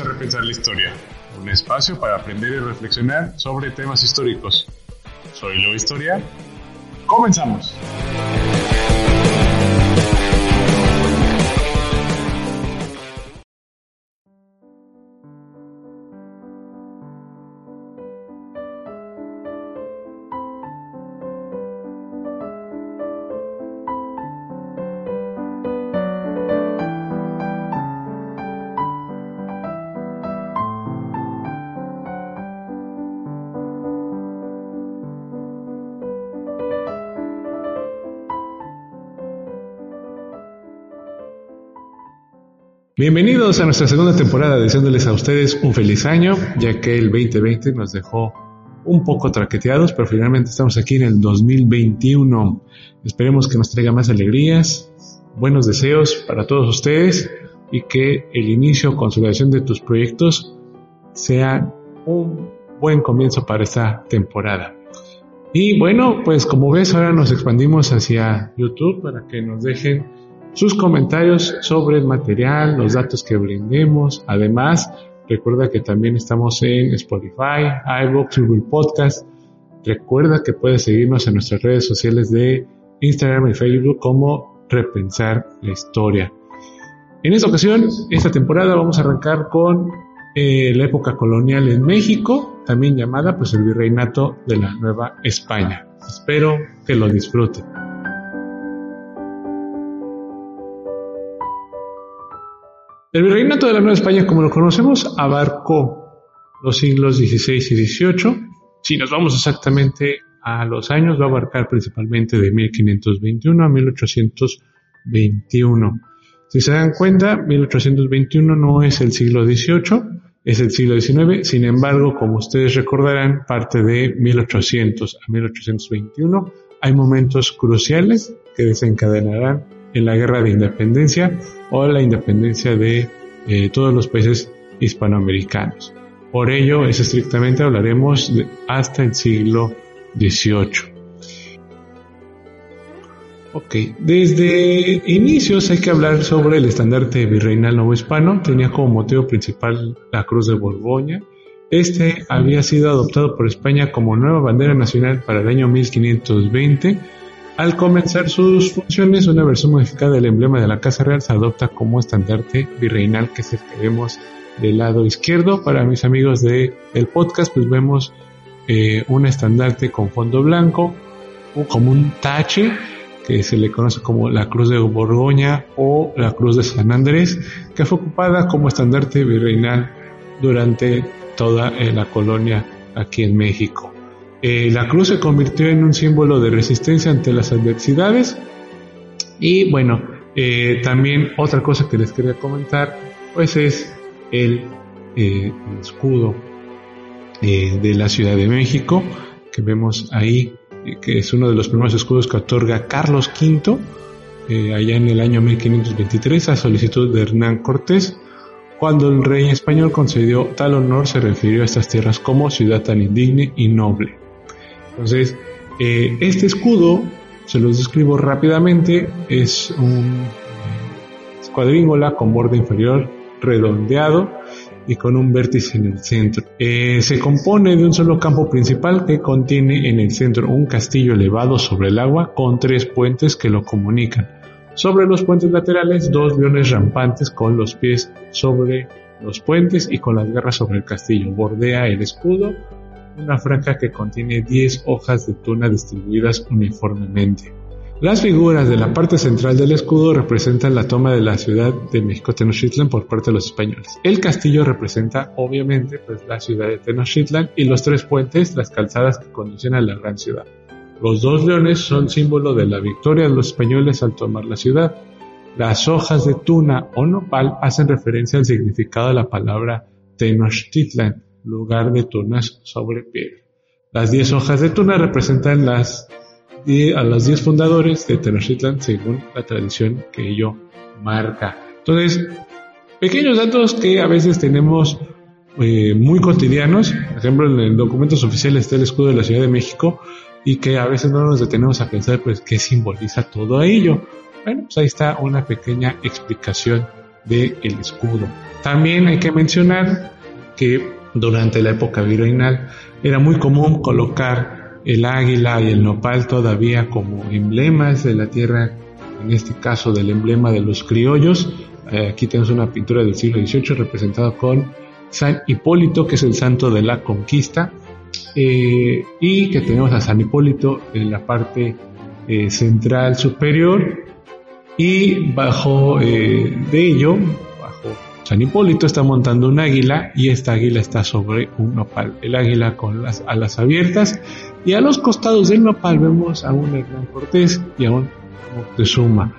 a Repensar la Historia, un espacio para aprender y reflexionar sobre temas históricos. Soy Lo Historia. Comenzamos. Bienvenidos a nuestra segunda temporada, deseándoles a ustedes un feliz año, ya que el 2020 nos dejó un poco traqueteados, pero finalmente estamos aquí en el 2021. Esperemos que nos traiga más alegrías, buenos deseos para todos ustedes y que el inicio o consolidación de tus proyectos sea un buen comienzo para esta temporada. Y bueno, pues como ves, ahora nos expandimos hacia YouTube para que nos dejen sus comentarios sobre el material, los datos que brindemos. Además, recuerda que también estamos en Spotify, iVoox, Google Podcast. Recuerda que puedes seguirnos en nuestras redes sociales de Instagram y Facebook como Repensar la Historia. En esta ocasión, esta temporada vamos a arrancar con eh, la época colonial en México, también llamada pues el virreinato de la Nueva España. Espero que lo disfruten. El virreinato de la Nueva España, como lo conocemos, abarcó los siglos XVI y XVIII. Si nos vamos exactamente a los años, va a abarcar principalmente de 1521 a 1821. Si se dan cuenta, 1821 no es el siglo XVIII, es el siglo XIX. Sin embargo, como ustedes recordarán, parte de 1800 a 1821 hay momentos cruciales que desencadenarán en la guerra de independencia o la independencia de eh, todos los países hispanoamericanos. Por ello, es estrictamente hablaremos hasta el siglo XVIII. Ok, desde inicios hay que hablar sobre el estandarte virreinal nuevo hispano. Tenía como motivo principal la Cruz de Borgoña. Este había sido adoptado por España como nueva bandera nacional para el año 1520 al comenzar sus funciones, una versión modificada del emblema de la Casa Real se adopta como estandarte virreinal, que es el que vemos del lado izquierdo. Para mis amigos del podcast, pues vemos eh, un estandarte con fondo blanco, como un tache, que se le conoce como la Cruz de Borgoña o la Cruz de San Andrés, que fue ocupada como estandarte virreinal durante toda eh, la colonia aquí en México. Eh, la cruz se convirtió en un símbolo de resistencia ante las adversidades. Y bueno, eh, también otra cosa que les quería comentar, pues es el, eh, escudo de la Ciudad de México, que vemos ahí, que es uno de los primeros escudos que otorga Carlos V, allá en el año 1523, a solicitud de Hernán Cortés. Cuando el rey español concedió tal honor, se refirió a estas tierras como ciudad tan indigne y noble. Entonces, eh, este escudo, se los describo rápidamente, es un cuadríngola con borde inferior redondeado y con un vértice en el centro. Eh, se compone de un solo campo principal que contiene en el centro un castillo elevado sobre el agua con tres puentes que lo comunican. Sobre los puentes laterales, dos leones rampantes con los pies sobre los puentes y con las garras sobre el castillo. Bordea el escudo una franja que contiene 10 hojas de tuna distribuidas uniformemente. Las figuras de la parte central del escudo representan la toma de la ciudad de México Tenochtitlan por parte de los españoles. El castillo representa obviamente pues, la ciudad de Tenochtitlan y los tres puentes, las calzadas que conducen a la gran ciudad. Los dos leones son símbolo de la victoria de los españoles al tomar la ciudad. Las hojas de tuna o nopal hacen referencia al significado de la palabra Tenochtitlan, lugar de tunas sobre piedra. Las 10 hojas de tuna representan las, a los 10 fundadores de Tenochtitlan según la tradición que ello marca. Entonces, pequeños datos que a veces tenemos eh, muy cotidianos, por ejemplo en documentos oficiales está el escudo de la Ciudad de México y que a veces no nos detenemos a pensar pues qué simboliza todo ello. Bueno, pues ahí está una pequeña explicación del escudo. También hay que mencionar que durante la época virreinal era muy común colocar el águila y el nopal todavía como emblemas de la tierra, en este caso del emblema de los criollos. Eh, aquí tenemos una pintura del siglo XVIII representada con San Hipólito, que es el santo de la conquista, eh, y que tenemos a San Hipólito en la parte eh, central superior y bajo de ello, San Hipólito está montando un águila y esta águila está sobre un nopal. El águila con las alas abiertas y a los costados del nopal vemos a un Hernán Cortés y a un Moctezuma.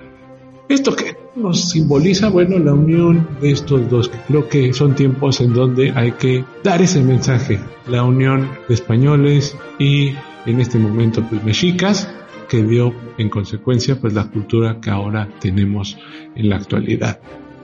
¿Esto que nos simboliza? Bueno, la unión de estos dos, que creo que son tiempos en donde hay que dar ese mensaje, la unión de españoles y en este momento pues mexicas, que dio en consecuencia pues la cultura que ahora tenemos en la actualidad.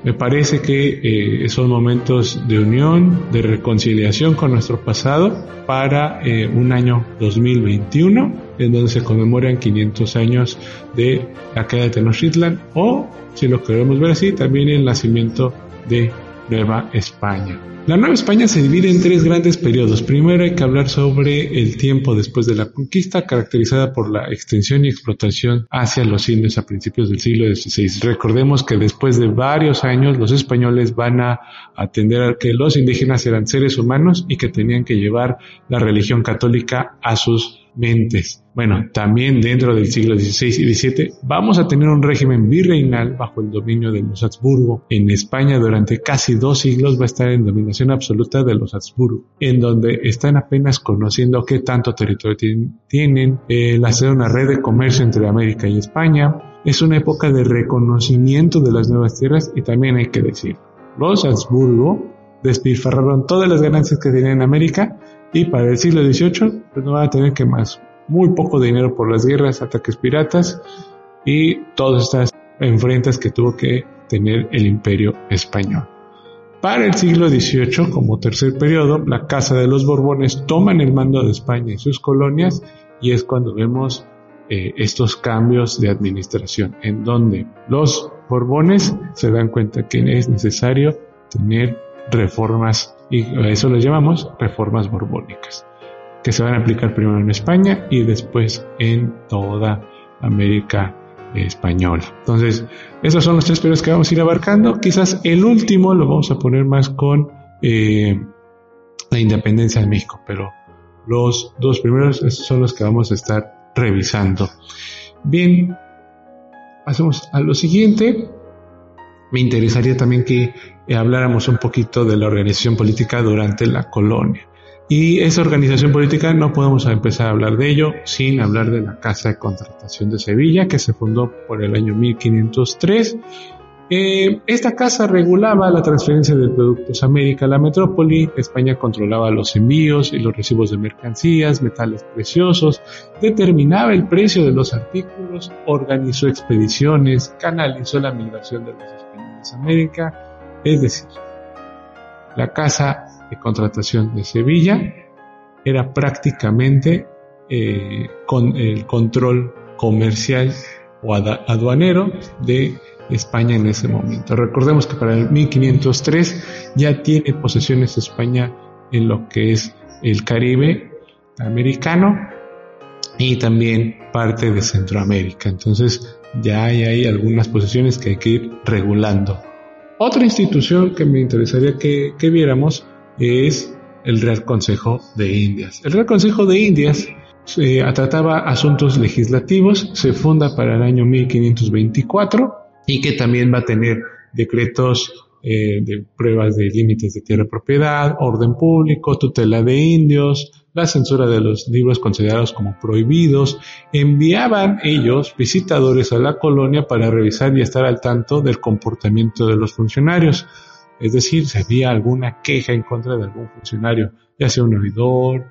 Me parece que eh, son momentos de unión, de reconciliación con nuestro pasado para eh, un año 2021, en donde se conmemoran 500 años de la caída de Tenochtitlan, o, si lo queremos ver así, también el nacimiento de Nueva España. La Nueva España se divide en tres grandes periodos. Primero hay que hablar sobre el tiempo después de la conquista, caracterizada por la extensión y explotación hacia los indios a principios del siglo XVI. Recordemos que después de varios años los españoles van a atender a que los indígenas eran seres humanos y que tenían que llevar la religión católica a sus mentes. Bueno, también dentro del siglo XVI y XVII vamos a tener un régimen virreinal bajo el dominio de los Habsburgo. En España durante casi dos siglos va a estar en dominación absoluta de los Habsburgo, en donde están apenas conociendo qué tanto territorio tienen, el hacer una red de comercio entre América y España. Es una época de reconocimiento de las nuevas tierras y también hay que decir, los Habsburgo despilfarraron todas las ganancias que tenían en América y para el siglo XVIII pues no van a tener que más muy poco dinero por las guerras, ataques piratas y todas estas enfrentas que tuvo que tener el imperio español. Para el siglo XVIII, como tercer periodo, la Casa de los Borbones toman el mando de España y sus colonias y es cuando vemos eh, estos cambios de administración, en donde los Borbones se dan cuenta que es necesario tener reformas y a eso lo llamamos reformas borbónicas, que se van a aplicar primero en España y después en toda América española. Entonces, esos son los tres periodos que vamos a ir abarcando. Quizás el último lo vamos a poner más con eh, la independencia de México, pero los dos primeros son los que vamos a estar revisando. Bien, pasemos a lo siguiente. Me interesaría también que eh, habláramos un poquito de la organización política durante la colonia. Y esa organización política no podemos empezar a hablar de ello sin hablar de la Casa de Contratación de Sevilla, que se fundó por el año 1503. Eh, esta casa regulaba la transferencia de productos a América la metrópoli, España controlaba los envíos y los recibos de mercancías, metales preciosos, determinaba el precio de los artículos, organizó expediciones, canalizó la migración de los españoles a América, es decir, la Casa de Contratación de Sevilla era prácticamente eh, con el control comercial o aduanero de España en ese momento. Recordemos que para el 1503 ya tiene posesiones España en lo que es el Caribe americano y también parte de Centroamérica. Entonces ya hay algunas posesiones que hay que ir regulando. Otra institución que me interesaría que, viéramos es el Real Consejo de Indias. El Real Consejo de Indias se trataba asuntos legislativos, se funda para el año 1524 y que también va a tener decretos eh, de pruebas de límites de tierra propiedad, orden público, tutela de indios, la censura de los libros considerados como prohibidos, enviaban ellos visitadores a la colonia para revisar y estar al tanto del comportamiento de los funcionarios. Es decir, si había alguna queja en contra de algún funcionario, ya sea un oidor,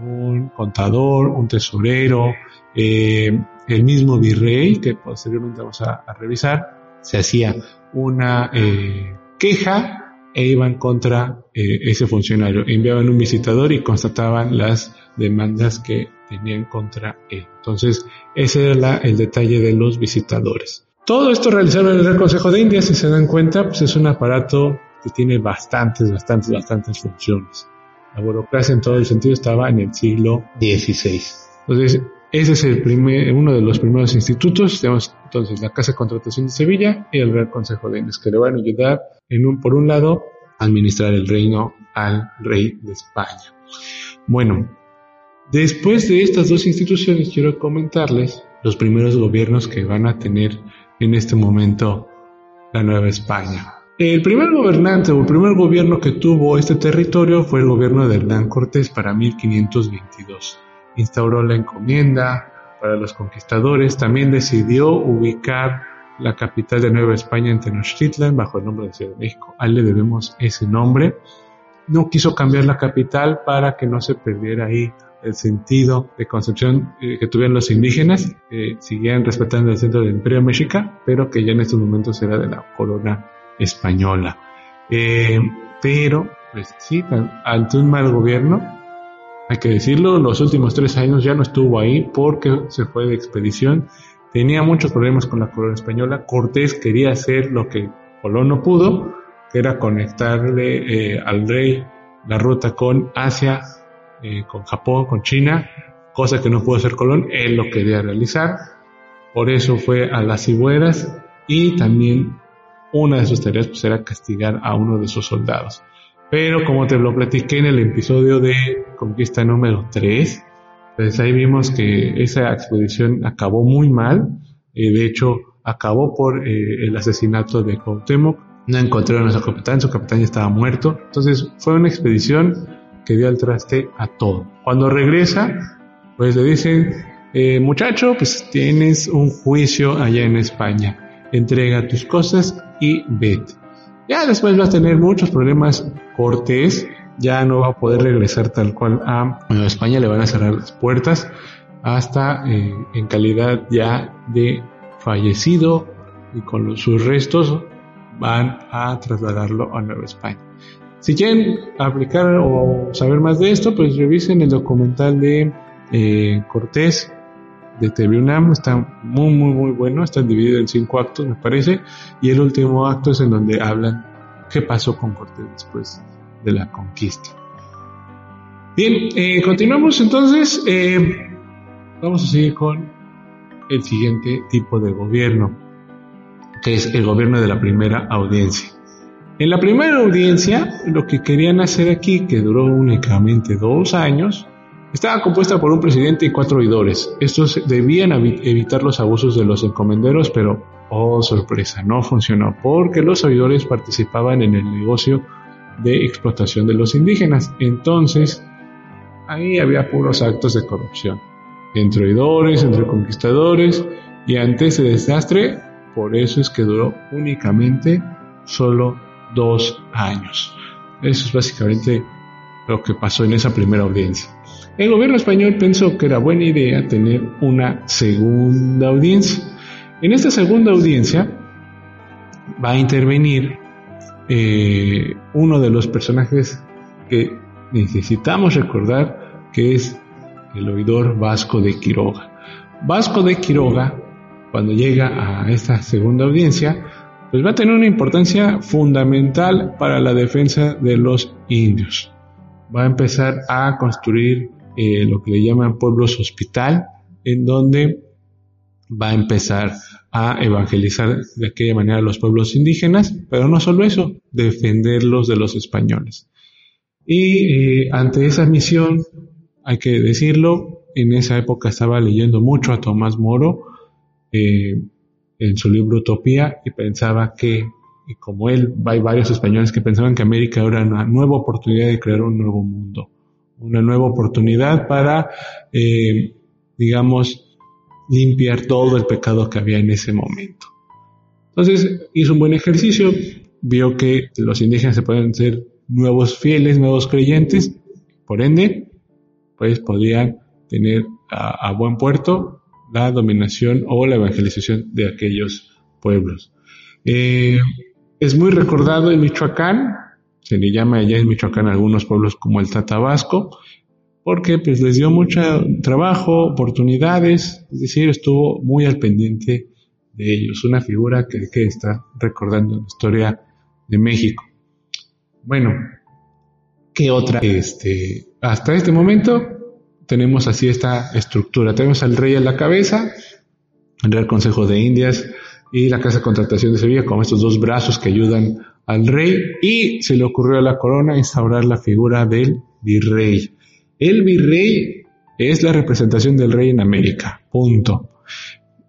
un contador, un tesorero, eh, el mismo virrey, que posteriormente vamos a, revisar, se hacía una eh, queja e iban contra eh, ese funcionario. Enviaban un visitador y constataban las demandas que tenían contra él. Entonces, ese era el detalle de los visitadores. Todo esto realizaron en el Consejo de Indias, si se dan cuenta, pues es un aparato que tiene bastantes, bastantes, bastantes funciones. La burocracia en todo el sentido estaba en el siglo XVI. Entonces, ese es el primer, uno de los primeros institutos. Tenemos entonces la Casa de Contratación de Sevilla y el Real Consejo de Indias, que le van a ayudar, en un, por un lado, a administrar el reino al rey de España. Bueno, después de estas dos instituciones, quiero comentarles los primeros gobiernos que van a tener en este momento la Nueva España. El primer gobernante o el primer gobierno que tuvo este territorio fue el gobierno de Hernán Cortés para 1522. Instauró la encomienda para los conquistadores, también decidió ubicar la capital de Nueva España en Tenochtitlan bajo el nombre de Ciudad de México. A él le debemos ese nombre. No quiso cambiar la capital para que no se perdiera ahí el sentido de concepción eh, que tuvieron los indígenas, que siguieran respetando el centro del imperio mexica, pero que ya en estos momentos era de la corona española. Eh, pero, pues sí, ante un mal gobierno, hay que decirlo, los últimos tres años ya no estuvo ahí porque se fue de expedición, tenía muchos problemas con la corona española, Cortés quería hacer lo que Colón no pudo, que era conectarle eh, al rey la ruta con Asia, eh, con Japón, con China, cosa que no pudo hacer Colón, él lo quería realizar, por eso fue a las Cibueras y también una de sus tareas pues, era castigar a uno de sus soldados. Pero como te lo platiqué en el episodio de conquista número 3, pues ahí vimos que esa expedición acabó muy mal. Eh, de hecho, acabó por eh, el asesinato de Cuauhtémoc. No encontraron a su capitán, su capitán ya estaba muerto. Entonces fue una expedición que dio al traste a todo. Cuando regresa, pues le dicen, eh, muchacho, pues tienes un juicio allá en España. Entrega tus cosas y vete. Ya después va a tener muchos problemas Cortés, ya no va a poder regresar tal cual a España, le van a cerrar las puertas hasta eh, en calidad ya de fallecido y con sus restos van a trasladarlo a Nueva España. Si quieren aplicar o saber más de esto, pues revisen el documental de eh, Cortés de TV está muy, muy, muy bueno. Está dividido en cinco actos, me parece. Y el último acto es en donde hablan qué pasó con Cortés después de la conquista. Bien, eh, continuamos entonces. Eh, vamos a seguir con el siguiente tipo de gobierno, que es el gobierno de la primera audiencia. En la primera audiencia, lo que querían hacer aquí, que duró únicamente dos años, estaba compuesta por un presidente y cuatro oidores. Estos debían evitar los abusos de los encomenderos, pero, oh sorpresa, no funcionó, porque los oidores participaban en el negocio de explotación de los indígenas. Entonces, ahí había puros actos de corrupción. Entre oidores, entre conquistadores, y ante ese desastre, por eso es que duró únicamente solo dos años. Eso es básicamente lo que pasó en esa primera audiencia. El gobierno español pensó que era buena idea tener una segunda audiencia. En esta segunda audiencia va a intervenir eh, uno de los personajes que necesitamos recordar, que es el oidor Vasco de Quiroga. Vasco de Quiroga, cuando llega a esta segunda audiencia, pues va a tener una importancia fundamental para la defensa de los indios va a empezar a construir eh, lo que le llaman pueblos hospital, en donde va a empezar a evangelizar de aquella manera a los pueblos indígenas, pero no solo eso, defenderlos de los españoles. Y eh, ante esa misión, hay que decirlo, en esa época estaba leyendo mucho a Tomás Moro eh, en su libro Utopía y pensaba que y como él, hay varios españoles que pensaban que América era una nueva oportunidad de crear un nuevo mundo, una nueva oportunidad para, eh, digamos, limpiar todo el pecado que había en ese momento. Entonces hizo un buen ejercicio, vio que los indígenas se pueden ser nuevos fieles, nuevos creyentes, por ende, pues podían tener a, buen puerto la dominación o la evangelización de aquellos pueblos. Eh, es muy recordado en Michoacán, se le llama allá en Michoacán a algunos pueblos como el Tatabasco, porque pues les dio mucho trabajo, oportunidades, es decir, estuvo muy al pendiente de ellos, una figura que, que está recordando la historia de México. Bueno, ¿qué otra? Este, hasta este momento tenemos así esta estructura. Tenemos al rey a la cabeza, el Real Consejo de Indias y la Casa de Contratación de Sevilla como estos dos brazos que ayudan al rey y se le ocurrió a la corona instaurar la figura del virrey. El virrey es la representación del rey en América, punto.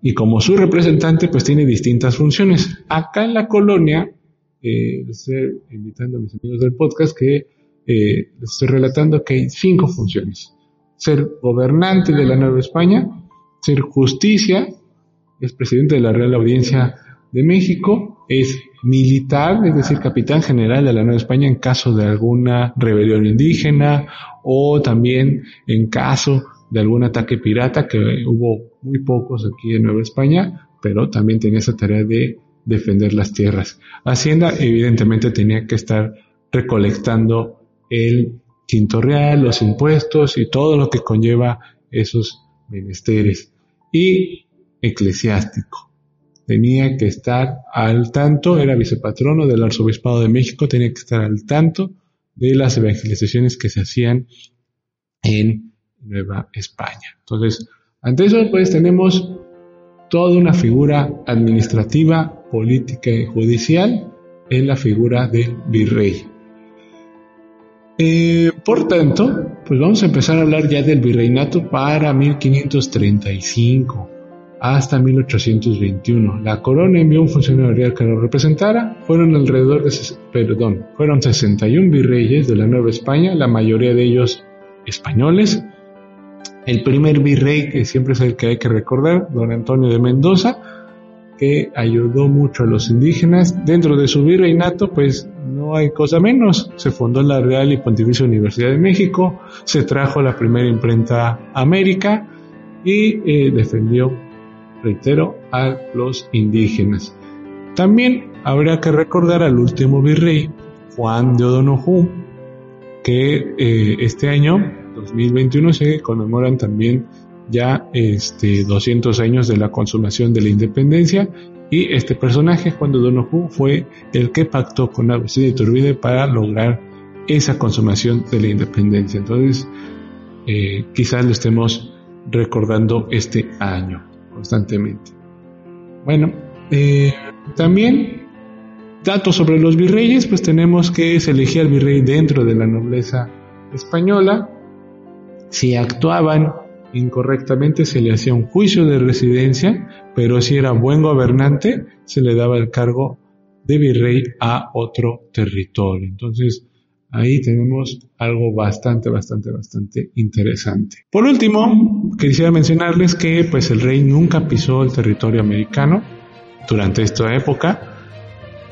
Y como su representante, pues tiene distintas funciones. Acá en la colonia, eh, estoy invitando a mis amigos del podcast que eh, les estoy relatando que hay cinco funciones. Ser gobernante de la Nueva España, ser justicia, es presidente de la Real Audiencia de México, es militar, es decir, capitán general de la Nueva España en caso de alguna rebelión indígena o también en caso de algún ataque pirata, que hubo muy pocos aquí en Nueva España, pero también tenía esa tarea de defender las tierras. Hacienda evidentemente tenía que estar recolectando el quinto real, los impuestos y todo lo que conlleva esos menesteres. Y eclesiástico. Tenía que estar al tanto, era vicepatrono del Arzobispado de México, tenía que estar al tanto de las evangelizaciones que se hacían en Nueva España. Entonces, ante eso, pues tenemos toda una figura administrativa, política y judicial en la figura del virrey. Eh, por tanto, pues vamos a empezar a hablar ya del virreinato para 1535 hasta 1821. La corona envió un funcionario real que lo representara. Fueron alrededor de, perdón, fueron 61 virreyes de la Nueva España, la mayoría de ellos españoles. El primer virrey, que siempre es el que hay que recordar, don Antonio de Mendoza, que ayudó mucho a los indígenas. Dentro de su virreinato, pues no hay cosa menos. Se fundó la Real y Pontificia Universidad de México, se trajo la primera imprenta a América y eh, defendió reitero, a los indígenas. También habría que recordar al último virrey, Juan de O'Donoghue, que eh, este año, 2021, se conmemoran también ya este, 200 años de la consumación de la independencia y este personaje, Juan de O'Donoghue, fue el que pactó con Agustín de Iturbide para lograr esa consumación de la independencia. Entonces, eh, quizás lo estemos recordando este año constantemente. Bueno, eh, también datos sobre los virreyes, pues tenemos que se elegía el virrey dentro de la nobleza española. Si actuaban incorrectamente se le hacía un juicio de residencia, pero si era buen gobernante se le daba el cargo de virrey a otro territorio. Entonces, Ahí tenemos algo bastante, bastante, bastante interesante. Por último, quisiera mencionarles que pues el rey nunca pisó el territorio americano durante esta época.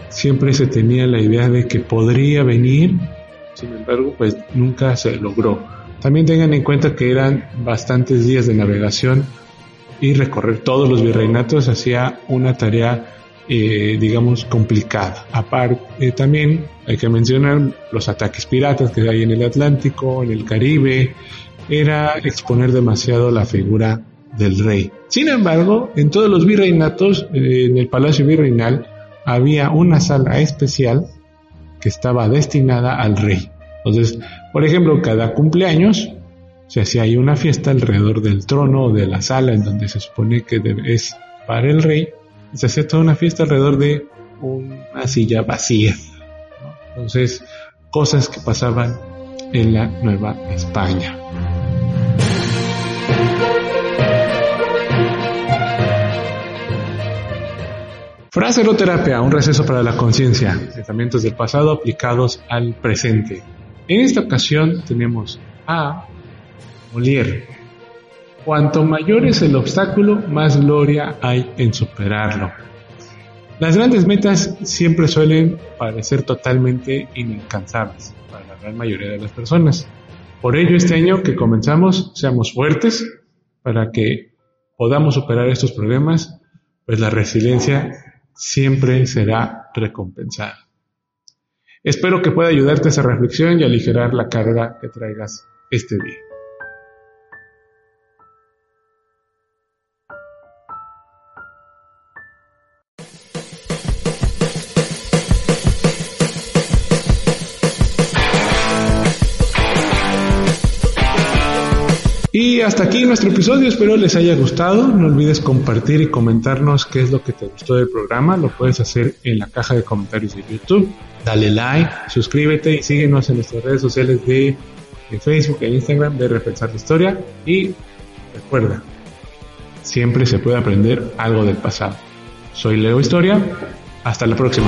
Siempre se tenía la idea de que podría venir, sin embargo, pues nunca se logró. También tengan en cuenta que eran bastantes días de navegación y recorrer todos los virreinatos hacía una tarea eh, digamos, complicada. Aparte, eh, también hay que mencionar los ataques piratas que hay en el Atlántico, en el Caribe, era exponer demasiado la figura del rey. Sin embargo, en todos los virreinatos, eh, en el Palacio Virreinal, había una sala especial que estaba destinada al rey. Entonces, por ejemplo, cada cumpleaños se hacía ahí una fiesta alrededor del trono o de la sala en donde se supone que es para el rey se hacía toda una fiesta alrededor de una silla vacía. Entonces, cosas que pasaban en la Nueva España. Fraseroterapia, un receso para la conciencia, pensamientos del pasado aplicados al presente. En esta ocasión tenemos a Molière, Cuanto mayor es el obstáculo, más gloria hay en superarlo. Las grandes metas siempre suelen parecer totalmente inalcanzables para la gran mayoría de las personas. Por ello, este año que comenzamos, seamos fuertes para que podamos superar estos problemas, pues la resiliencia siempre será recompensada. Espero que pueda ayudarte a esa reflexión y aligerar la carga que traigas este día. Y hasta aquí nuestro episodio, espero les haya gustado. No olvides compartir y comentarnos qué es lo que te gustó del programa. Lo puedes hacer en la caja de comentarios de YouTube. Dale like, suscríbete y síguenos en nuestras redes sociales de, Facebook e Instagram de Repensar la Historia. Y recuerda, siempre se puede aprender algo del pasado. Soy Leo Historia. Hasta la próxima.